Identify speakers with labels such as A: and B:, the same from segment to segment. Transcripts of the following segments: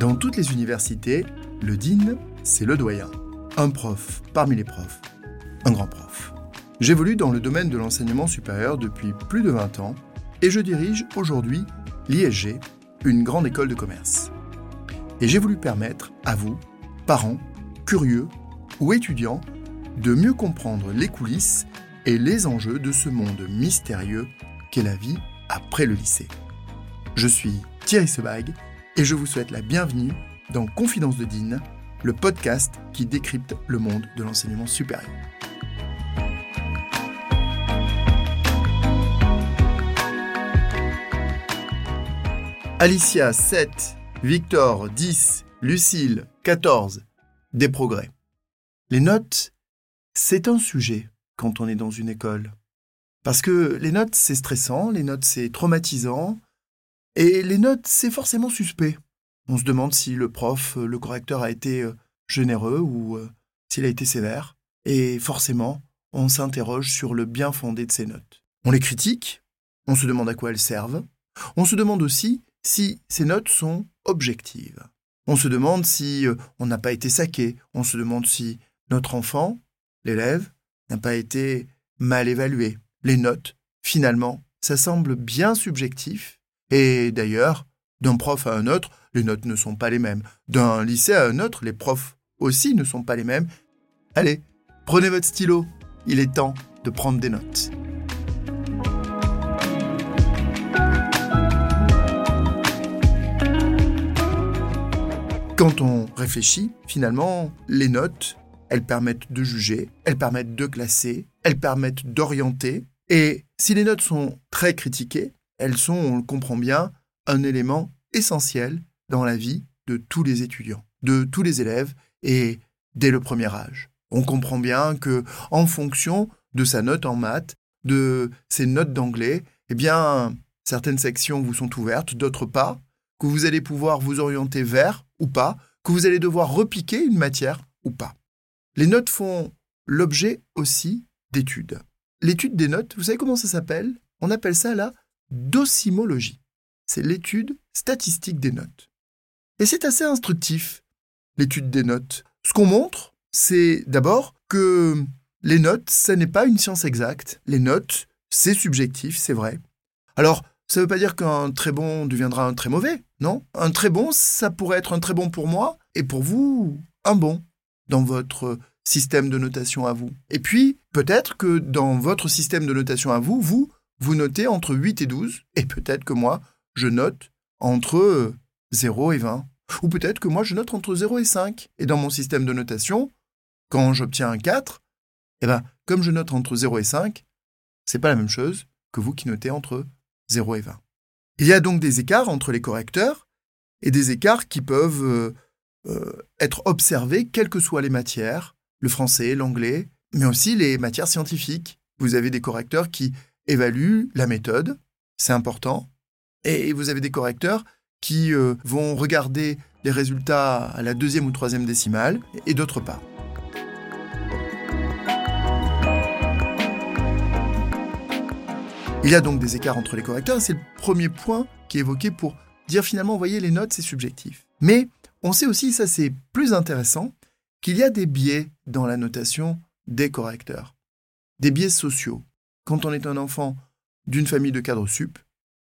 A: Dans toutes les universités, le DIN, c'est le doyen. Un prof parmi les profs. Un grand prof. J'évolue dans le domaine de l'enseignement supérieur depuis plus de 20 ans et je dirige aujourd'hui l'ISG, une grande école de commerce. Et j'ai voulu permettre à vous, parents, curieux ou étudiants, de mieux comprendre les coulisses et les enjeux de ce monde mystérieux qu'est la vie après le lycée. Je suis Thierry Sebag et je vous souhaite la bienvenue dans Confidence de Dean, le podcast qui décrypte le monde de l'enseignement supérieur. Alicia 7, Victor 10, Lucille 14, des progrès. Les notes, c'est un sujet quand on est dans une école. Parce que les notes, c'est stressant, les notes, c'est traumatisant, et les notes, c'est forcément suspect. On se demande si le prof, le correcteur a été euh, généreux ou euh, s'il a été sévère. Et forcément, on s'interroge sur le bien fondé de ces notes. On les critique, on se demande à quoi elles servent, on se demande aussi si ces notes sont objectives. On se demande si euh, on n'a pas été saqué, on se demande si notre enfant, l'élève, n'a pas été mal évalué. Les notes, finalement, ça semble bien subjectif. Et d'ailleurs, d'un prof à un autre, les notes ne sont pas les mêmes. D'un lycée à un autre, les profs aussi ne sont pas les mêmes. Allez, prenez votre stylo, il est temps de prendre des notes. Quand on réfléchit, finalement, les notes, elles permettent de juger, elles permettent de classer, elles permettent d'orienter. Et si les notes sont très critiquées, elles sont, on le comprend bien, un élément essentiel dans la vie de tous les étudiants, de tous les élèves et dès le premier âge. On comprend bien que, en fonction de sa note en maths, de ses notes d'anglais, eh bien, certaines sections vous sont ouvertes, d'autres pas, que vous allez pouvoir vous orienter vers ou pas, que vous allez devoir repiquer une matière ou pas. Les notes font l'objet aussi d'études. L'étude des notes, vous savez comment ça s'appelle? On appelle ça la docimologie. C'est l'étude statistique des notes. Et c'est assez instructif, l'étude des notes. Ce qu'on montre, c'est d'abord que les notes, ça n'est pas une science exacte. Les notes, c'est subjectif, c'est vrai. Alors, ça ne veut pas dire qu'un très bon deviendra un très mauvais, non? Un très bon, ça pourrait être un très bon pour moi, et pour vous, un bon dans votre système de notation à vous. Et puis, peut-être que dans votre système de notation à vous, vous, vous notez entre 8 et 12, et peut-être que moi, je note entre 0 et 20. Ou peut-être que moi, je note entre 0 et 5. Et dans mon système de notation, quand j'obtiens un 4, eh ben, comme je note entre 0 et 5, c'est pas la même chose que vous qui notez entre 0 et 20. Il y a donc des écarts entre les correcteurs et des écarts qui peuvent euh, euh, être observés quelles que soient les matières, le français, l'anglais, mais aussi les matières scientifiques. Vous avez des correcteurs qui évaluent la méthode, c'est important, et vous avez des correcteurs qui euh, vont regarder les résultats à la deuxième ou troisième décimale, et d'autres pas. Il y a donc des écarts entre les correcteurs, c'est le premier point qui est évoqué pour dire finalement, vous voyez, les notes, c'est subjectif. Mais on sait aussi, ça c'est plus intéressant, qu'il y a des biais dans la notation des correcteurs. Des biais sociaux. Quand on est un enfant d'une famille de cadres sup,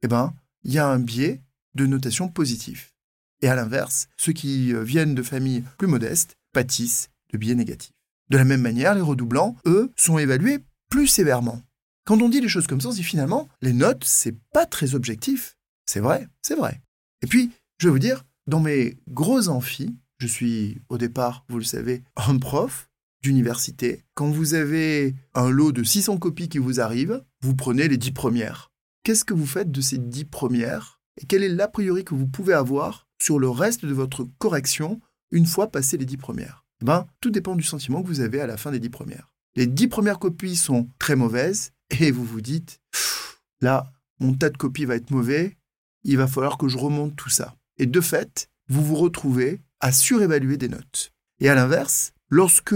A: eh ben, il y a un biais de notation positif. Et à l'inverse, ceux qui euh, viennent de familles plus modestes pâtissent de biais négatifs. De la même manière, les redoublants, eux, sont évalués plus sévèrement. Quand on dit les choses comme ça, on dit finalement, les notes, c'est pas très objectif. C'est vrai, c'est vrai. Et puis, je vais vous dire, dans mes gros amphis, je suis au départ, vous le savez, un prof d'université. Quand vous avez un lot de 600 copies qui vous arrive, vous prenez les 10 premières. Qu'est-ce que vous faites de ces 10 premières Et quel est l'a priori que vous pouvez avoir sur le reste de votre correction une fois passé les 10 premières? Ben, tout dépend du sentiment que vous avez à la fin des 10 premières. Les 10 premières copies sont très mauvaises, et vous vous dites, là, mon tas de copies va être mauvais, il va falloir que je remonte tout ça. Et de fait, vous vous retrouvez à surévaluer des notes. Et à l'inverse, lorsque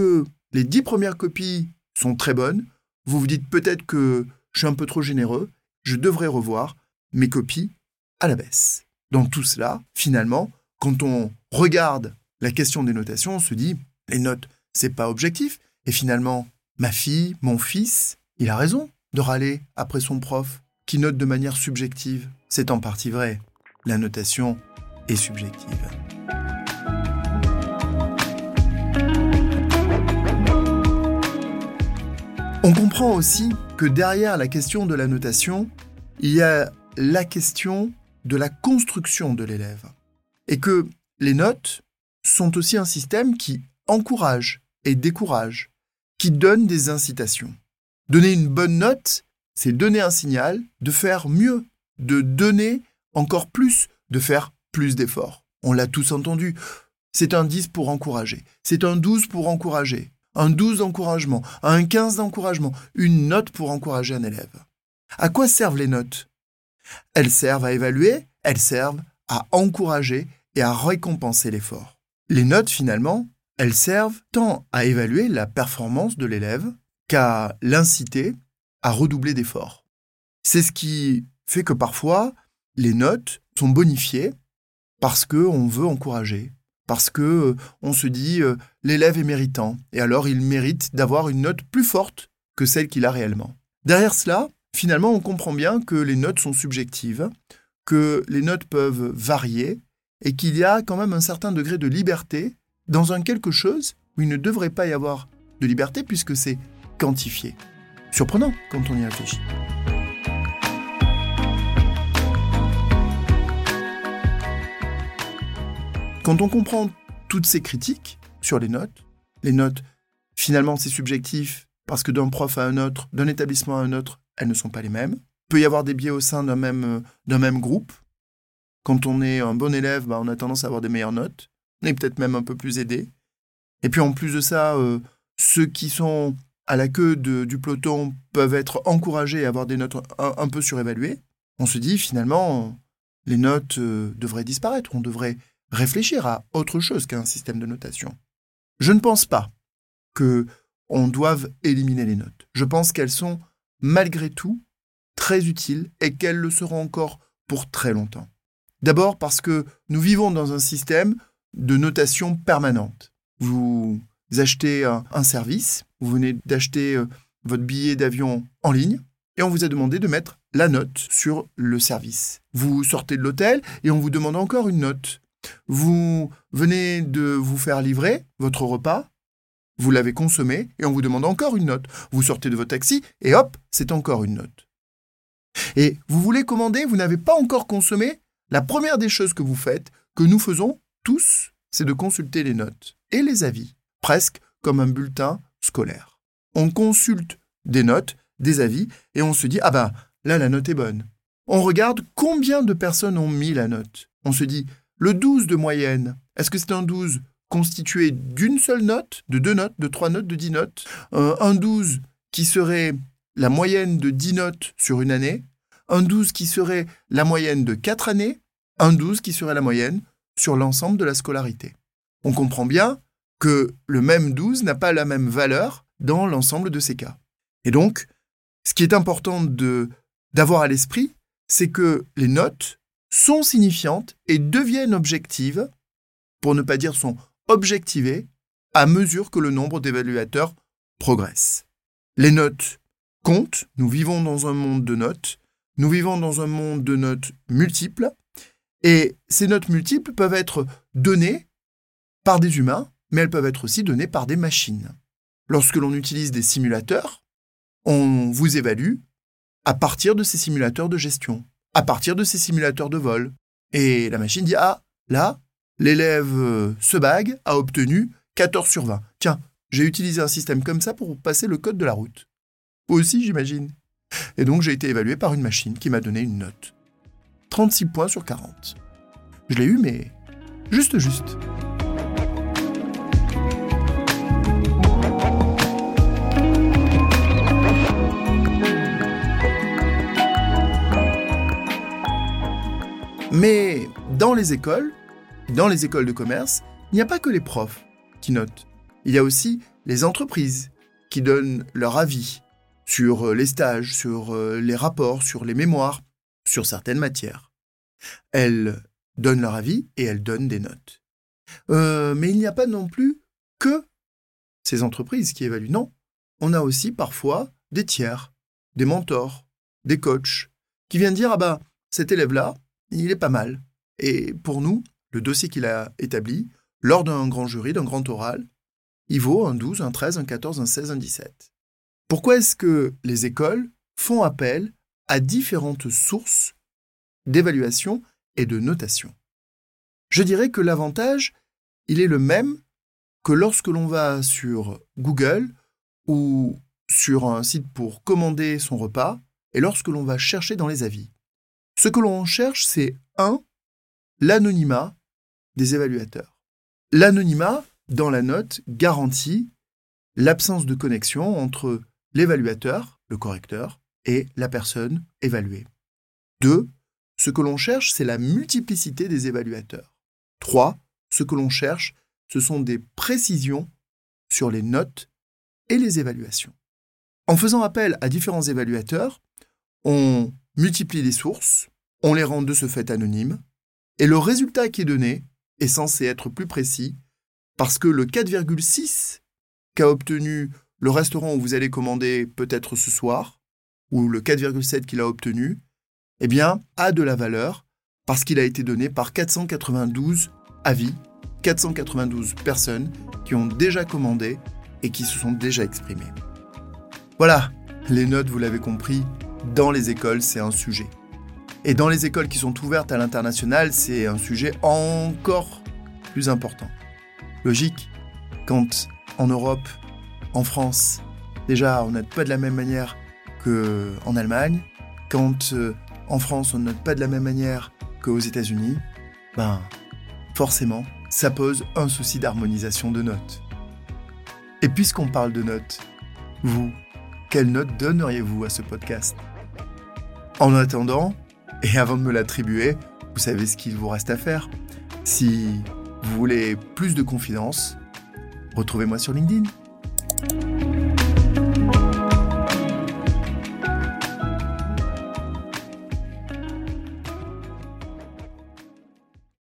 A: les dix premières copies sont très bonnes, vous vous dites peut-être que je suis un peu trop généreux, je devrais revoir mes copies à la baisse. Dans tout cela, finalement, quand on regarde la question des notations, on se dit, les notes, c'est pas objectif. Et finalement, ma fille, mon fils, il a raison de râler après son prof qui note de manière subjective. C'est en partie vrai. La notation est subjective. On comprend aussi que derrière la question de la notation, il y a la question de la construction de l'élève. Et que les notes sont aussi un système qui encourage et décourage, qui donne des incitations. Donner une bonne note, c'est donner un signal de faire mieux, de donner encore plus, de faire plus d'efforts. On l'a tous entendu. C'est un 10 pour encourager. C'est un 12 pour encourager. Un 12 d'encouragement. Un 15 d'encouragement. Une note pour encourager un élève. À quoi servent les notes? Elles servent à évaluer, elles servent à encourager et à récompenser l'effort. Les notes, finalement, elles servent tant à évaluer la performance de l'élève qu'à l'inciter à redoubler d'efforts. C'est ce qui fait que parfois, les notes sont bonifiées parce qu'on veut encourager, parce que euh, on se dit euh, l'élève est méritant, et alors il mérite d'avoir une note plus forte que celle qu'il a réellement. Derrière cela, finalement, on comprend bien que les notes sont subjectives, que les notes peuvent varier, et qu'il y a quand même un certain degré de liberté dans un quelque chose où il ne devrait pas y avoir de liberté puisque c'est quantifié. Surprenant quand on y réfléchit. Quand on comprend toutes ces critiques sur les notes, les notes, finalement c'est subjectif parce que d'un prof à un autre, d'un établissement à un autre, elles ne sont pas les mêmes. Il peut y avoir des biais au sein d'un même, d'un même groupe. Quand on est un bon élève, bah, on a tendance à avoir des meilleures notes. On est peut-être même un peu plus aidé. Et puis en plus de ça, euh, ceux qui sont à la queue du peloton peuvent être encouragés à avoir des notes un, peu surévaluées. On se dit finalement, les notes euh, devraient disparaître. On devrait réfléchir à autre chose qu'un système de notation. Je ne pense pas que on doive éliminer les notes. Je pense qu'elles sont malgré tout très utiles et qu'elles le seront encore pour très longtemps. D'abord parce que nous vivons dans un système de notation permanente. Vous achetez un, service, vous venez d'acheter euh, votre billet d'avion en ligne, et on vous a demandé de mettre la note sur le service. Vous sortez de l'hôtel et on vous demande encore une note. Vous venez de vous faire livrer votre repas, vous l'avez consommé et on vous demande encore une note. Vous sortez de votre taxi et hop, c'est encore une note. Et vous voulez commander, vous n'avez pas encore consommé, la première des choses que vous faites, que nous faisons tous, c'est de consulter les notes et les avis, presque comme un bulletin scolaire. On consulte des notes, des avis, et on se dit, ah ben, là, la note est bonne. On regarde combien de personnes ont mis la note. On se dit, le 12 de moyenne, est-ce que c'est un 12 constitué d'une seule note, de deux notes, de trois notes, de dix notes? Euh, Un 12 qui serait la moyenne de 10 notes sur une année, un 12 qui serait la moyenne de quatre années, un 12 qui serait la moyenne sur l'ensemble de la scolarité. On comprend bien que le même 12 n'a pas la même valeur dans l'ensemble de ces cas. Et donc, ce qui est important d'avoir à l'esprit, c'est que les notes sont signifiantes et deviennent objectives, pour ne pas dire sont objectivées, à mesure que le nombre d'évaluateurs progresse. Les notes comptent, nous vivons dans un monde de notes, nous vivons dans un monde de notes multiples, et ces notes multiples peuvent être données par des humains, mais elles peuvent être aussi données par des machines. Lorsque l'on utilise des simulateurs, on vous évalue à partir de ces simulateurs de gestion, à partir de ces simulateurs de vol. Et la machine dit Ah, là, l'élève euh, se bague a obtenu 14 sur 20. Tiens, j'ai utilisé un système comme ça pour passer le code de la route. Aussi, j'imagine. Et donc j'ai été évalué par une machine qui m'a donné une note. 36 points sur 40. Je l'ai eu, mais juste juste. Mais dans les écoles, dans les écoles de commerce, il n'y a pas que les profs qui notent. Il y a aussi les entreprises qui donnent leur avis sur les stages, sur les rapports, sur les mémoires, sur certaines matières. Elles donnent leur avis et elles donnent des notes. Euh, mais il n'y a pas non plus que ces entreprises qui évaluent. Non, on a aussi parfois des tiers, des mentors, des coachs, qui viennent dire, ah ben, cet élève-là, il est pas mal. Et pour nous, le dossier qu'il a établi, lors d'un grand jury, d'un grand oral, il vaut un 12, un 13, un 14, un 16, un 17. Pourquoi est-ce que les écoles font appel à différentes sources d'évaluation et de notation? Je dirais que l'avantage, il est le même que lorsque l'on va sur Google ou sur un site pour commander son repas et lorsque l'on va chercher dans les avis. Ce que l'on cherche, c'est 1. L'anonymat des évaluateurs. L'anonymat, dans la note, garantit l'absence de connexion entre l'évaluateur, le correcteur, et la personne évaluée. 2. Ce que l'on cherche, c'est la multiplicité des évaluateurs. 3. Ce que l'on cherche, ce sont des précisions sur les notes et les évaluations. En faisant appel à différents évaluateurs, on multiplie les sources, on les rend de ce fait anonymes, et le résultat qui est donné est censé être plus précis parce que le 4,6 qu'a obtenu le restaurant où vous allez commander peut-être ce soir, ou le 4,7 qu'il a obtenu, eh bien, a de la valeur parce qu'il a été donné par 492 avis, 492 personnes qui ont déjà commandé et qui se sont déjà exprimées. Voilà, les notes, vous l'avez compris, dans les écoles, c'est un sujet. Et dans les écoles qui sont ouvertes à l'international, c'est un sujet encore plus important. Logique, quand en Europe, en France, déjà on note pas de la même manière qu'en Allemagne, quand euh, en France on note pas de la même manière qu'aux États-Unis, ben forcément, ça pose un souci d'harmonisation de notes. Et puisqu'on parle de notes, vous, quelle note donneriez-vous à ce podcast? En attendant, et avant de me l'attribuer, vous savez ce qu'il vous reste à faire. Si vous voulez plus de confidence, retrouvez-moi sur LinkedIn.